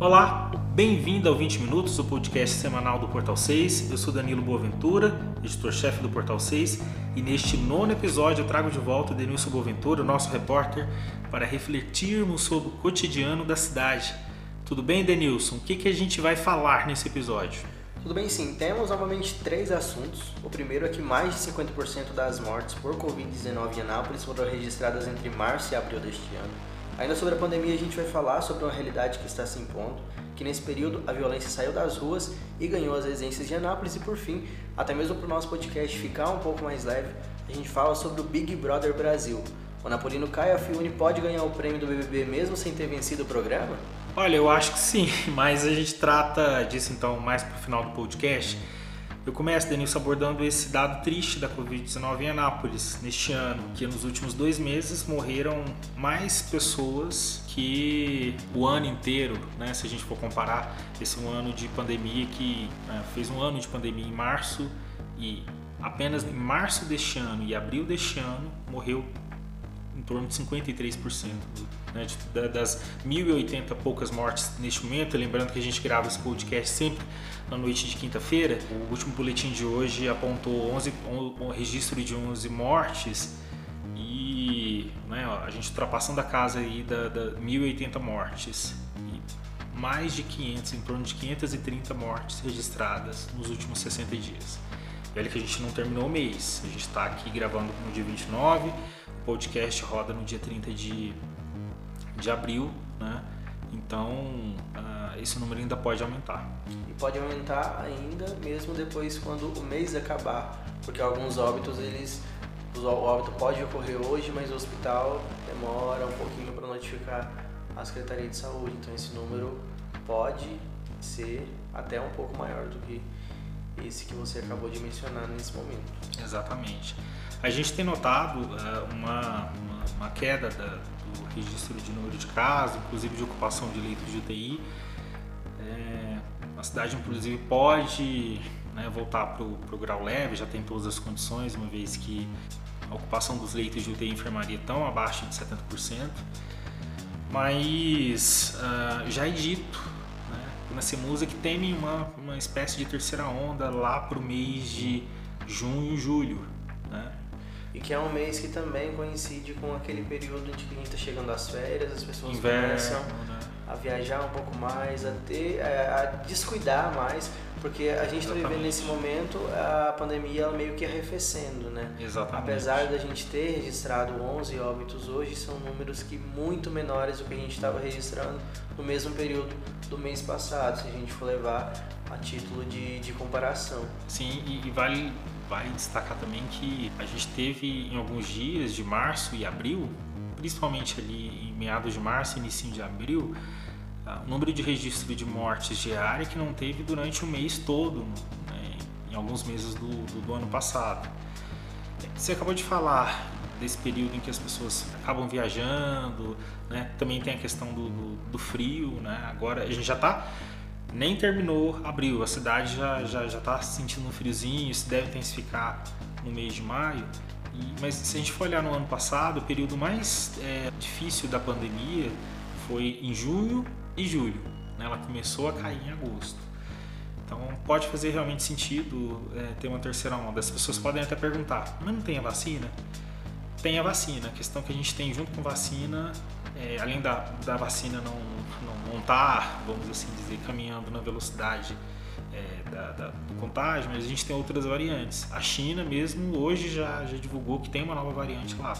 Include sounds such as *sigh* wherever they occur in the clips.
Olá, bem-vindo ao 20 Minutos, o podcast semanal do Portal 6. Eu sou Danilo Boaventura, editor-chefe do Portal 6, e neste nono episódio eu trago de volta Denilson Boaventura, nosso repórter, para refletirmos sobre o cotidiano da cidade. Tudo bem, Denilson? O que, que a gente vai falar nesse episódio? Tudo bem, sim. Temos novamente três assuntos. O primeiro é que mais de 50% das mortes por Covid-19 em Anápolis foram registradas entre março e abril deste ano. Ainda sobre a pandemia, a gente vai falar sobre uma realidade que está se impondo, que nesse período a violência saiu das ruas e ganhou as residências de Anápolis e por fim, até mesmo para o nosso podcast ficar um pouco mais leve, a gente fala sobre o Big Brother Brasil. O Napolino Caio Fiune pode ganhar o prêmio do BBB mesmo sem ter vencido o programa? Olha, eu acho que sim, *laughs* mas a gente trata disso então mais para o final do podcast. Eu começo, Denilson, abordando esse dado triste da Covid-19 em Anápolis neste ano, que nos últimos dois meses morreram mais pessoas que o ano inteiro, né? Se a gente for comparar esse um ano de pandemia que né, fez um ano de pandemia em março e apenas em março deste ano e abril deste ano morreu em torno de 53% né, de, das 1.080 poucas mortes neste momento. Lembrando que a gente grava esse podcast sempre na noite de quinta-feira. O último boletim de hoje apontou 11, um registro de 11 mortes e né, a gente ultrapassando a casa aí da, da 1.080 mortes. E mais de 500, em torno de 530 mortes registradas nos últimos 60 dias. Olha que a gente não terminou o mês, a gente está aqui gravando no dia 29, o podcast roda no dia 30 de, de abril, né? Então, uh, esse número ainda pode aumentar. E pode aumentar ainda mesmo depois quando o mês acabar, porque alguns óbitos eles o óbito pode ocorrer hoje, mas o hospital demora um pouquinho para notificar a Secretaria de Saúde. Então esse número pode ser até um pouco maior do que esse que você acabou de mencionar nesse momento. Exatamente. A gente tem notado uh, uma, uma, uma, queda da, do registro de número de casos, inclusive de ocupação de leitos de UTI. É, a cidade, inclusive, pode né, voltar para o grau leve, já tem todas as condições, uma vez que a ocupação dos leitos de UTI e enfermaria estão abaixo de 70%. Mas uh, já é dito né, na CEMUSA que temem uma, uma espécie de terceira onda lá para o mês de junho e julho. E que é um mês que também coincide com aquele período em que a gente está chegando às férias, as pessoas Inverno, começam né? a viajar um pouco mais, a ter, a descuidar mais, porque a gente está vivendo nesse momento a pandemia ela meio que arrefecendo, né? Exatamente. Apesar da gente ter registrado 11 óbitos hoje, são números que muito menores do que a gente estava registrando no mesmo período do mês passado, se a gente for levar a título de, de comparação. Sim, e, e vale vale destacar também que a gente teve em alguns dias de março e abril, principalmente ali em meados de março e início de abril, ah, o número de registro de mortes diária que não teve durante o mês todo, né, em alguns meses do, do, do, ano passado. Você acabou de falar desse período em que as pessoas acabam viajando, né? também tem a questão do, do, do frio, né? agora a gente já está nem terminou abril, a cidade já já já está sentindo um friozinho, isso deve intensificar no mês de maio. E, mas se a gente for olhar no ano passado, o período mais é, difícil da pandemia foi em junho e julho. Né? Ela começou a cair em agosto. Então pode fazer realmente sentido é, ter uma terceira onda. As pessoas podem até perguntar, mas não tem a vacina? Tem a vacina. A questão que a gente tem junto com vacina, é, além da, da vacina não não está, vamos assim dizer, caminhando na velocidade é, da, da, do contágio, mas a gente tem outras variantes. A China mesmo hoje já, já divulgou que tem uma nova variante lá.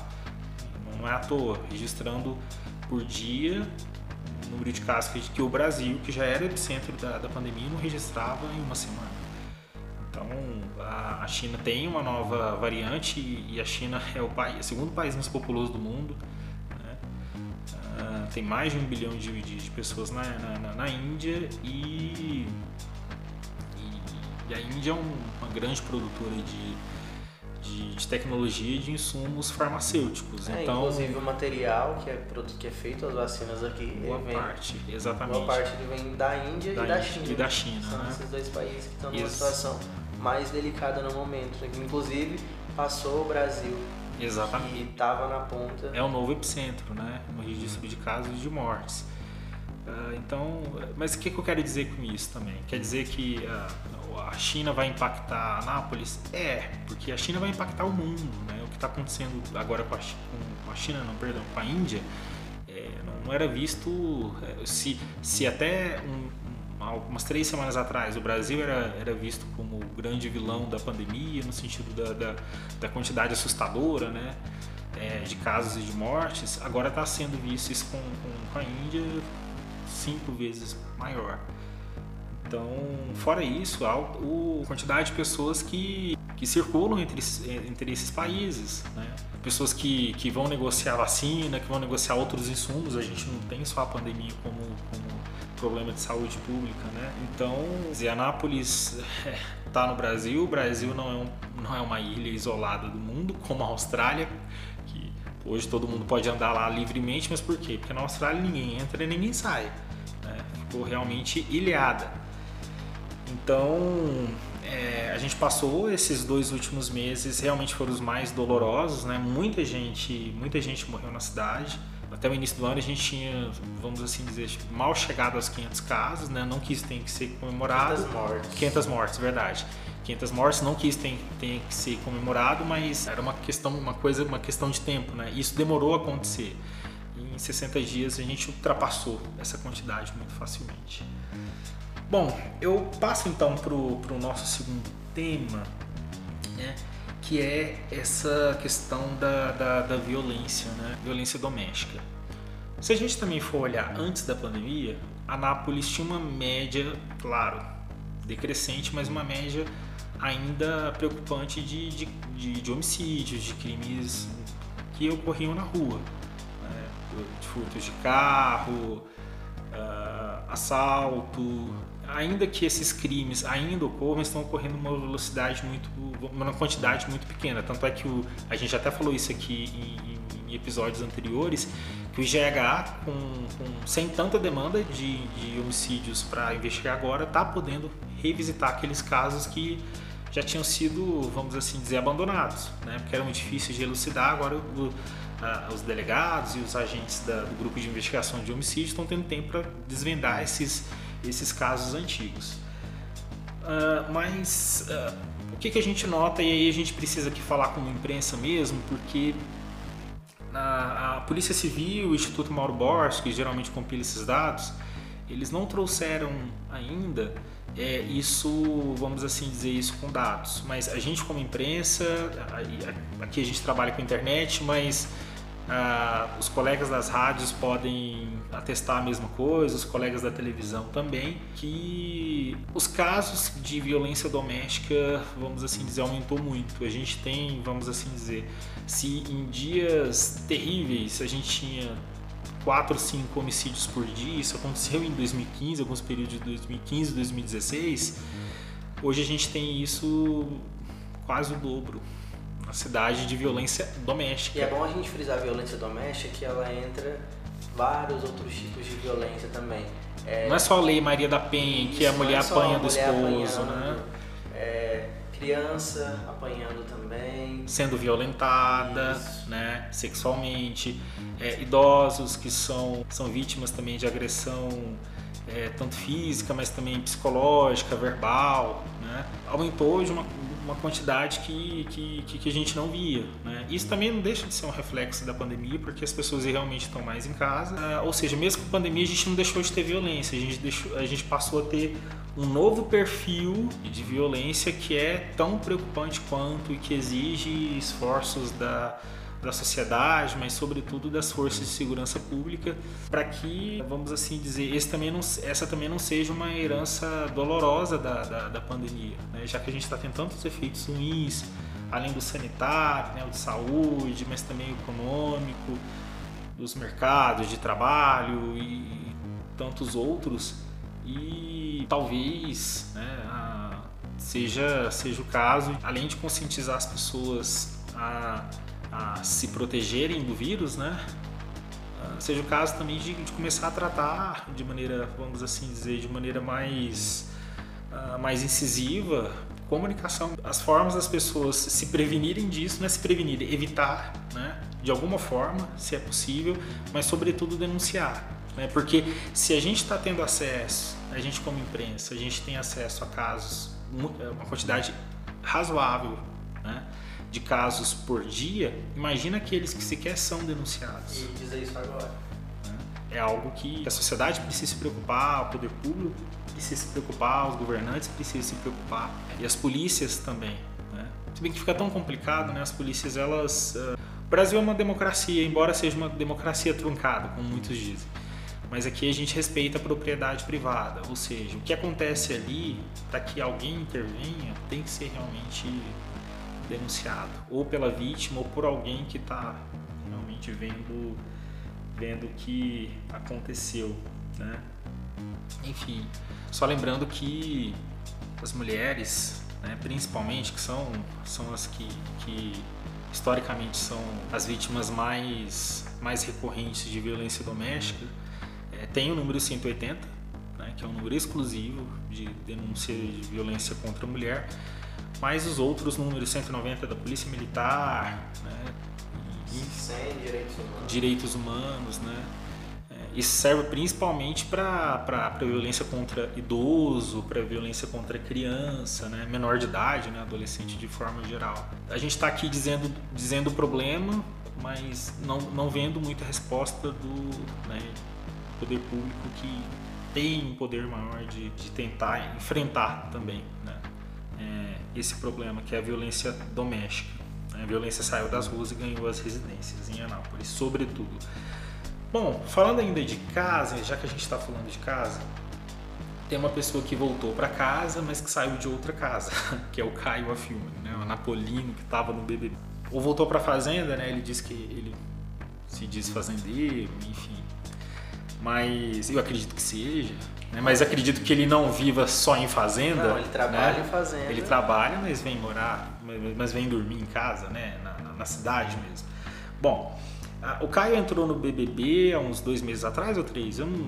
Não é à toa, registrando por dia o número de casos que, o Brasil, que já era epicentro da, da pandemia, não registrava em uma semana. Então a, China tem uma nova variante e a China é o, país, o segundo país mais populoso do mundo tem mais de um bilhão de, de, de pessoas na, na, na Índia e, e, e, a Índia é um, uma grande produtora de, de, de, tecnologia e de insumos farmacêuticos. É, então, inclusive o material que é, que é feito as vacinas aqui, boa vem, parte, exatamente. Boa parte vem da Índia da e da China. E da China São né? esses dois países que estão numa Isso. situação mais delicada no momento. Né? Inclusive passou o Brasil Exatamente. E estava na ponta. É o novo epicentro, né? No registro de casos e de mortes. Uh, então, mas o que, que, eu quero dizer com isso também? Quer dizer que uh, a China vai impactar Anápolis? É, porque a China vai impactar o mundo. Né? O que está acontecendo agora com a, com a, China, não, perdão, com a Índia, é, não, não, era visto. É, se, se até um, umas três semanas atrás o Brasil era, era visto como o grande vilão da pandemia, no sentido da, da, da quantidade assustadora, né? É, de casos e de mortes, agora está sendo visto isso com, com, a Índia cinco vezes maior. Então, fora isso, a quantidade de pessoas que, que circulam entre, entre esses países, né? pessoas que, que vão negociar vacina, que vão negociar outros insumos, a gente não tem só a pandemia como, como problema de saúde pública, né? Então, Anápolis está *laughs* no Brasil, o Brasil não é, um, não é uma ilha isolada do mundo, como a Austrália, que hoje todo mundo pode andar lá livremente, mas por quê? Porque na Austrália ninguém entra e ninguém sai ficou realmente ilhada. Então, é, a gente passou esses dois últimos meses, realmente foram os mais dolorosos, né? Muita gente, muita gente morreu na cidade. Até o início do ano a gente tinha, vamos assim dizer, mal chegado aos 500 casos, né? Não quis tem que ser comemorado. 500 mortes. 500 mortes, verdade. 500 mortes não quis tem, tem que ser comemorado, mas era uma questão, uma coisa, uma questão de tempo, né? Isso demorou a acontecer em 60 dias a gente ultrapassou essa quantidade muito facilmente. Bom, eu passo então para o nosso segundo tema, né, que é essa questão da, da, da violência, né, violência doméstica. Se a gente também for olhar antes da pandemia, Anápolis tinha uma média, claro, decrescente, mas uma média ainda preocupante de, de, de, de homicídios, de crimes que ocorriam na rua de furtos de carro, uh, assalto. Ainda que esses crimes ainda ocorram, estão ocorrendo uma velocidade muito, uma quantidade muito pequena. Tanto é que o, a gente até falou isso aqui em, em episódios anteriores, que o IGH, com, com, sem tanta demanda de, de homicídios para investigar agora, está podendo revisitar aqueles casos que já tinham sido, vamos assim dizer, abandonados, né? porque eram difíceis de elucidar. Agora o, os delegados e os agentes da, do grupo de investigação de homicídio estão tendo tempo para desvendar esses, esses casos antigos. Uh, mas uh, o que, que a gente nota, e aí a gente precisa aqui falar com a imprensa mesmo, porque a, a Polícia Civil, o Instituto Mauro Borges, que geralmente compila esses dados, eles não trouxeram ainda é, isso, vamos assim dizer isso com dados, mas a gente como imprensa, aqui a gente trabalha com internet, mas ah, os colegas das rádios podem atestar a mesma coisa, os colegas da televisão também, que os casos de violência doméstica, vamos assim dizer, aumentou muito. A gente tem, vamos assim dizer, se em dias terríveis a gente tinha 4, 5 homicídios por dia, isso aconteceu em 2015, alguns períodos de 2015, 2016, hoje a gente tem isso quase o dobro uma cidade de violência doméstica. E é bom a gente frisar a violência doméstica que ela entra vários outros tipos de violência também. É, não é só a lei Maria da Penha, que a mulher é apanha do esposo, né? É, criança apanhando também. Sendo violentada, Isso. né, sexualmente. É, idosos que são, são vítimas também de agressão é, tanto física, mas também psicológica, verbal, né? Aumentou hoje uma, uma quantidade que, que, que, a gente não via. Né? Isso também não deixa de ser um reflexo da pandemia, porque as pessoas realmente estão mais em casa. Ah, ou seja, mesmo com a pandemia, a gente não deixou de ter violência, a gente, deixou, a gente passou a ter um novo perfil de violência que é tão preocupante quanto e que exige esforços da da sociedade, mas sobretudo das forças de segurança pública, para que, vamos assim dizer, também não, essa também não seja uma herança dolorosa da, da, da pandemia, né? já que a gente está tendo tantos efeitos ruins, além do sanitário, né, o de saúde, mas também o econômico, dos mercados de trabalho e tantos outros, e talvez né, seja, seja o caso, além de conscientizar as pessoas a a se protegerem do vírus, né? Ah, seja o caso também de, de, começar a tratar de maneira, vamos assim dizer, de maneira mais, uh, mais incisiva, comunicação, as formas das pessoas se prevenirem disso, não é se prevenir, evitar, né? De alguma forma, se é possível, mas sobretudo denunciar. Né? Porque se a gente está tendo acesso, a gente como imprensa, a gente tem acesso a casos, é, uma quantidade razoável né, de casos por dia, imagina aqueles que sequer são denunciados. E dizer isso agora. É algo que a sociedade precisa se preocupar, o poder público precisa se preocupar, os governantes precisam se preocupar e as polícias também. Né? Se bem que fica tão complicado, né? as polícias elas. Uh... O Brasil é uma democracia, embora seja uma democracia truncada, como muitos dizem. Mas aqui a gente respeita a propriedade privada, ou seja, o que acontece ali, para que alguém intervenha, tem que ser realmente denunciado, ou pela vítima, ou por alguém que está realmente vendo, vendo o que aconteceu, né? Enfim, só lembrando que as mulheres, né, principalmente, que são, são as que, que historicamente são as vítimas mais, mais recorrentes de violência doméstica, é, tem o número 180, né, que é um número exclusivo de denúncia de violência contra a mulher, mas os outros números 190 da Polícia Militar, né, e, 100 direitos humanos, direitos humanos né, é, isso serve principalmente para violência contra idoso, para violência contra criança, né, menor de idade, né, adolescente de forma geral. A gente está aqui dizendo, dizendo o problema, mas não, não vendo muita resposta do, né, poder público que tem um poder maior de, de tentar enfrentar também né? É, esse problema que é a violência doméstica. A violência saiu das ruas e ganhou as residências em Anápolis, sobretudo. Bom, falando ainda de casa, já que a gente está falando de casa, tem uma pessoa que voltou para casa, mas que saiu de outra casa, *laughs* que é o Caio Afilme, né? o Napolino que estava no BBB. Ou voltou para fazenda, né? Ele diz que ele se diz fazendeiro, enfim, mas eu acredito que seja. Né? Mas acredito que ele não viva só em fazenda. Não, ele trabalha né? em fazenda. Ele trabalha, mas vem morar, mas vem dormir em casa, né? na, na cidade mesmo. Bom, o Caio entrou no BBB há uns dois meses atrás ou três. Eu não,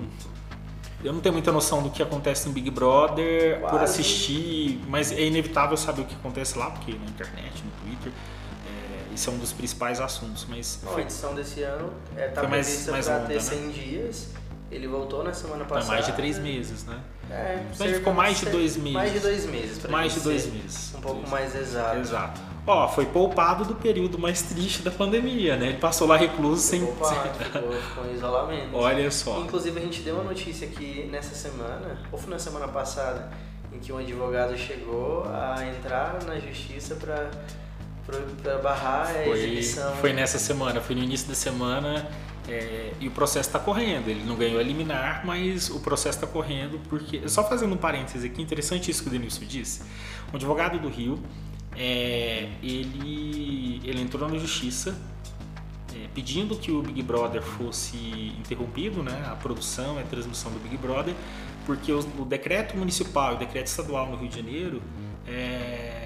eu não tenho muita noção do que acontece no Big Brother Quase. por assistir, mas é inevitável saber o que acontece lá, porque na internet, no Twitter, é, esse é um dos principais assuntos. Mas Bom, foi, a edição desse ano está é, tá prevista para ter 100 né? dias ele voltou na semana passada. Foi mais de três meses, né? É, Mas ele ficou mais de dois meses. Mais de dois meses, Mais de dois meses. Um pouco mais exato. Exato. Ó, foi poupado do período mais triste da pandemia, né? Ele passou lá recluso sem. Poupado, ficou, ficou em isolamento. Olha só. Inclusive a gente deu uma notícia aqui nessa semana, ou foi na semana passada, em que um advogado chegou a entrar na justiça para para barrar a foi, exibição. Foi nessa semana, foi no início da semana é, e o processo está correndo. Ele não ganhou a liminar, mas o processo está correndo porque. Só fazendo um parêntese aqui, interessante isso que o Denilson disse. Um advogado do Rio, é, ele, ele entrou na justiça é, pedindo que o Big Brother fosse interrompido, né, a produção e a transmissão do Big Brother, porque o, o decreto municipal e o decreto estadual no Rio de Janeiro é,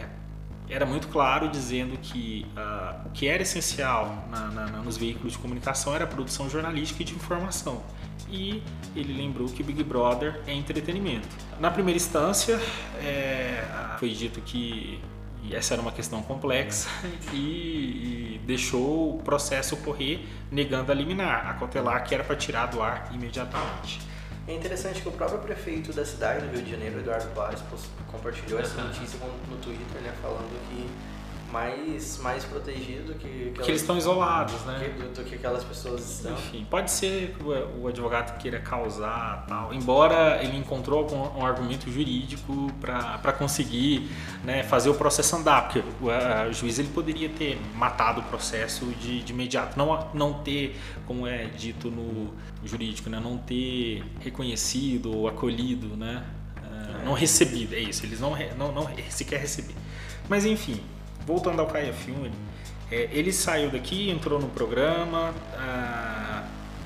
era muito claro dizendo que uh, o que era essencial na, na, nos veículos de comunicação era a produção jornalística e de informação. E ele lembrou que Big Brother é entretenimento. Na primeira instância, é, foi dito que essa era uma questão complexa e, e, deixou o processo correr negando a liminar, a cautelar que era para tirar do ar imediatamente. É interessante que o próprio prefeito da cidade do Rio de Janeiro, Eduardo Paes, compartilhou essa notícia no Twitter, né, falando que mais, mais protegido do que. Porque eles estão isolados, né? Do, do, que aquelas pessoas estão. Enfim, pode ser que o, o advogado queira causar tal, embora ele encontrou algum, um argumento jurídico para conseguir né, fazer o processo andar, porque o, a, o, juiz ele poderia ter matado o processo de, de imediato, não, não ter, como é dito no jurídico, né, não ter reconhecido ou acolhido, né? É. Não recebido, é isso, eles não, não, não sequer receber. Mas enfim, voltando ao Caia Filme, é, ele saiu daqui, entrou no programa, ah,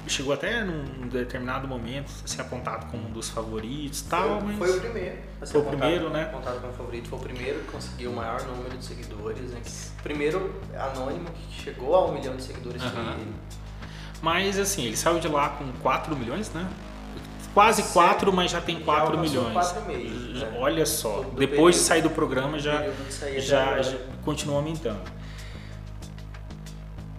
chegou até num determinado momento a ser apontado como um dos favoritos tal, foi, mas... Foi o primeiro. Foi o primeiro, né? Apontado como favorito, foi o primeiro que conseguiu o maior número de seguidores, né? Primeiro anônimo que chegou a um milhão de seguidores foi ele. Mas assim, ele saiu de lá com 4 milhões, né? Quase 4, mas já tem 4 já milhões. 4 meses, né? Olha só, do depois período, de sair do programa já, já, já continua aumentando.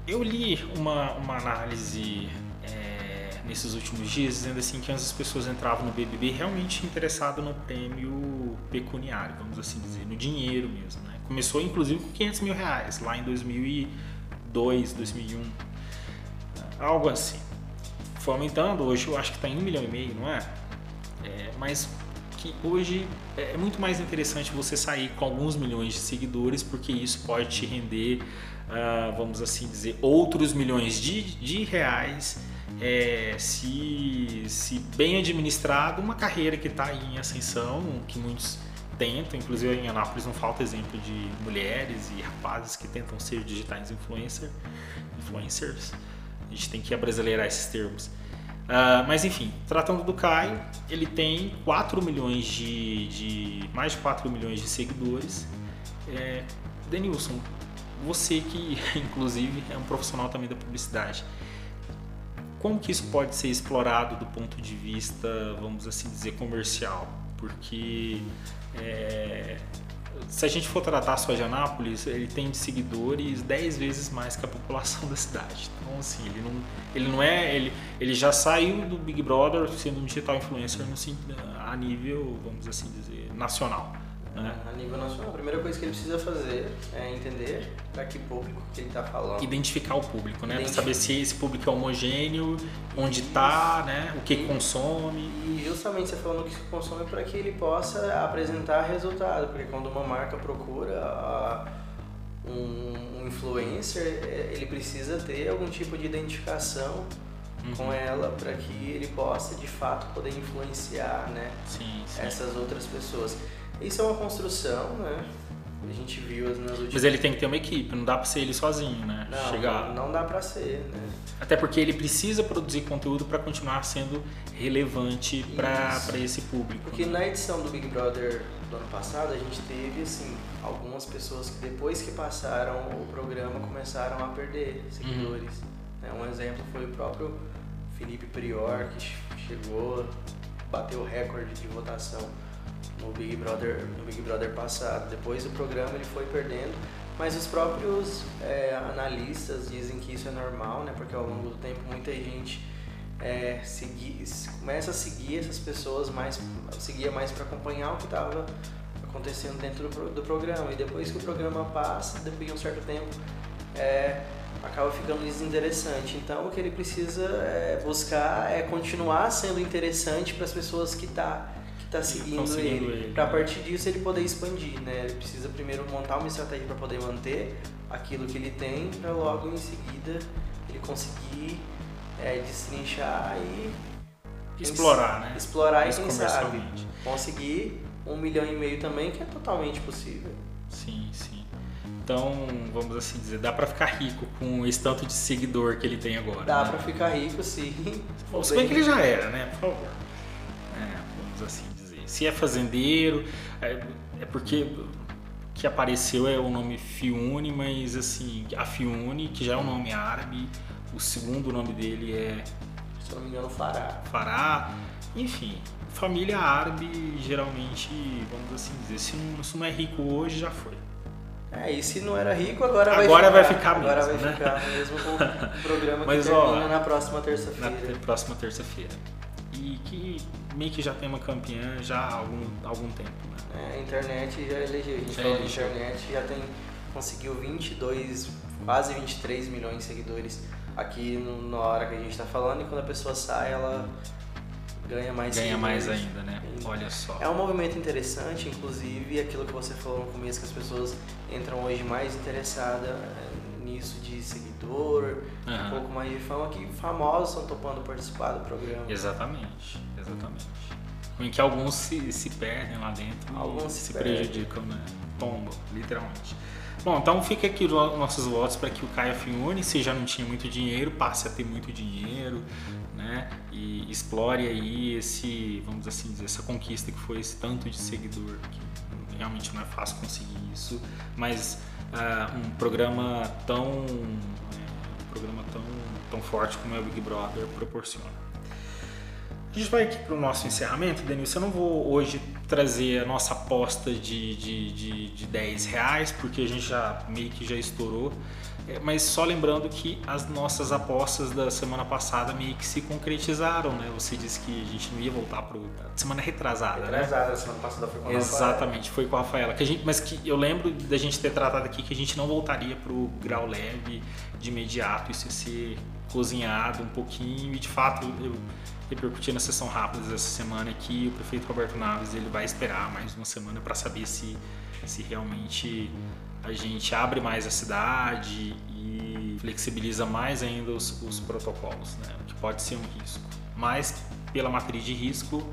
Eu li uma, uma análise é, nesses últimos dias, dizendo assim que as pessoas entravam no BBB realmente interessado no prêmio pecuniário, vamos assim dizer, no dinheiro mesmo. Né? Começou inclusive com 500 mil reais, lá em 2002, 2001, algo assim. Foi aumentando, hoje eu acho que está em um milhão e meio, não é? é mas que hoje é muito mais interessante você sair com alguns milhões de seguidores, porque isso pode te render, uh, vamos assim dizer, outros milhões de, de reais é, se, se bem administrado, uma carreira que está em ascensão, que muitos tentam, inclusive em Anápolis não falta exemplo de mulheres e rapazes que tentam ser digitais influencer, influencers. A gente tem que abrasileirar esses termos. Uh, mas enfim, tratando do Caio, ele tem 4 milhões de, de mais de 4 milhões de seguidores. É, Denilson, você que *laughs* inclusive é um profissional também da publicidade, como que isso pode ser explorado do ponto de vista, vamos assim dizer, comercial? Porque é, se a gente for tratar só de Anápolis, ele tem seguidores 10 vezes mais que a população *laughs* da cidade. Então, assim, ele não, ele não é. Ele, ele já saiu do Big Brother sendo um digital influencer no, a nível, vamos assim dizer, nacional. Né? A nível nacional, a primeira coisa que ele precisa fazer é entender para que público que ele está falando. Identificar o público, né? Para saber se esse público é homogêneo, onde está, né? o que e, consome. E justamente você falando o que consome para que ele possa apresentar resultado, porque quando uma marca procura um, influencer, é, ele precisa ter algum tipo de identificação Uhum. com ela para que ele possa de fato poder influenciar né, sim, sim. essas outras pessoas. Isso é uma construção, né? A gente viu nas últimas... Mas ele tem que ter uma equipe, não dá para ser ele sozinho, né? Não, Chegar... não, dá para ser, né? Até porque ele precisa produzir conteúdo para continuar sendo relevante para esse público. Porque né? na edição do Big Brother do ano passado, a gente teve, assim, algumas pessoas que depois que passaram o programa começaram a perder seguidores. Uhum. Um exemplo foi o próprio Felipe Prior, que chegou, bateu o recorde de votação no Big Brother, no Big Brother passado. Depois do programa ele foi perdendo, mas os próprios é, analistas dizem que isso é normal, né? Porque ao longo do tempo muita gente é, segui, começa a seguir essas pessoas mais, seguia mais para acompanhar o que estava acontecendo dentro do, do, programa. E depois que o programa passa, depois de um certo tempo, é, acaba ficando desinteressante. Então o que ele precisa é, buscar é continuar sendo interessante para as pessoas que tá está seguindo, seguindo, ele, ele para a partir disso ele poder expandir, né? Ele precisa primeiro montar uma estratégia para poder manter aquilo que ele tem, para logo em seguida ele conseguir é, destrinchar e explorar, né? Explorar e quem sabe conseguir um milhão e meio também, que é totalmente possível. Sim, sim. Então, vamos assim dizer, dá para ficar rico com esse tanto de seguidor que ele tem agora. Dá né? para ficar rico, sim. Se bem que ele já era, né? Por favor. É, vamos assim se é fazendeiro, é, é porque que apareceu é o nome Fiune, mas assim, a Fiune, que já é um nome árabe, o segundo nome dele é. Se não me engano, Fará. Fará, enfim, família árabe geralmente, vamos assim dizer, se não, se não é rico hoje, já foi. É, e se não era rico, agora, agora vai ficar. Agora vai ficar mesmo, vai né? ficar mesmo com o *laughs* programa Mas, que ó, termina na próxima terça-feira. Na próxima terça-feira e que meio que já tem uma campeã já há algum, algum tempo. Né? É, a internet já elegeu. A gente já falou elegeu. internet já tem, conseguiu 22, quase 23 milhões de seguidores aqui no, na hora que a gente está falando e quando a pessoa sai ela ganha mais Ganha mais ainda, né? Olha só. É um movimento interessante, inclusive aquilo que você falou no começo, que as pessoas entram hoje mais interessadas nisso de seguidor, uhum. um pouco mais de fama, que famosos estão topando participar do programa. Exatamente, exatamente. Em que alguns se, se perdem lá dentro alguns se, se prejudicam, né? Tombo, literalmente. Bom, então fica aqui os nossos votos para que o Caio Fiune, se já não tinha muito dinheiro, passe a ter muito dinheiro, né? E explore aí esse, vamos assim dizer, essa conquista que foi esse tanto de seguidor, que realmente não é fácil conseguir isso, mas uh, um programa tão um programa tão, tão forte como é o Big Brother proporciona. A gente vai aqui para o nosso encerramento, Denilson. Eu não vou hoje trazer a nossa aposta de, de, de, de 10 reais, porque a gente já meio que já estourou. É, mas só lembrando que as nossas apostas da semana passada meio que se concretizaram, né? Você disse que a gente não ia voltar para semana retrasada, retrasada né? semana passada foi com a Exatamente, Rafaela. foi com a Rafaela. Que a gente, mas que eu lembro da gente ter tratado aqui que a gente não voltaria para o grau leve de imediato, isso ia ser cozinhado um pouquinho e de fato eu repercuti na sessão rápida essa semana que o prefeito Roberto Naves ele vai esperar mais uma semana para saber se, se realmente a gente abre mais a cidade e flexibiliza mais ainda os, os protocolos, né? o que pode ser um risco. Mas, pela matriz de risco,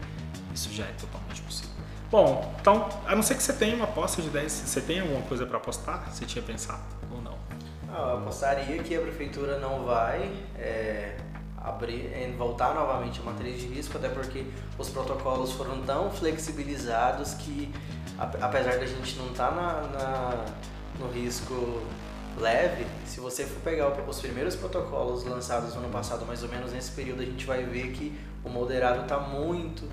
isso já é totalmente possível. Bom, então, a não ser que você tenha uma aposta de 10, você tem alguma coisa para apostar? Você tinha pensado ou não? Ah, eu apostaria que a prefeitura não vai é, abrir, é, voltar novamente a matriz de risco, até porque os protocolos foram tão flexibilizados que, apesar da gente não estar tá na, na no risco leve, se você for pegar os primeiros protocolos lançados no ano passado, mais ou menos nesse período, a gente vai ver que o moderado está muito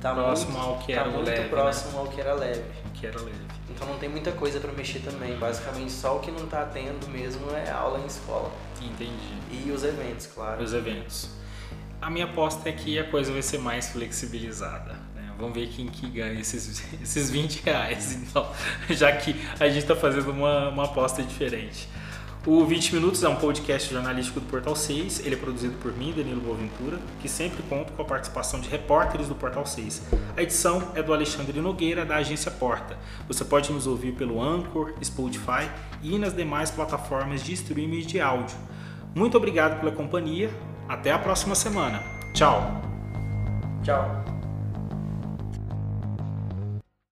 tá próximo muito, ao que tá era muito leve, né? próximo né? ao que era leve. Que era leve. Então não tem muita coisa para mexer também. Basicamente só o que não está tendo mesmo é aula em escola. Entendi. E os eventos, claro. Os eventos. A minha aposta é que a coisa vai ser mais flexibilizada. Vamos ver quem que ganha esses, *laughs* esses 20 reais, então, *laughs* já que a gente está fazendo uma, uma aposta diferente. O 20 Minutos é um podcast jornalístico do Portal 6. Ele é produzido por mim, Danilo Boaventura, que sempre conta com a participação de repórteres do Portal 6. A edição é do Alexandre Nogueira, da agência Porta. Você pode nos ouvir pelo Anchor, Spotify e nas demais plataformas de streaming de áudio. Muito obrigado pela companhia. Até a próxima semana. Tchau. Tchau.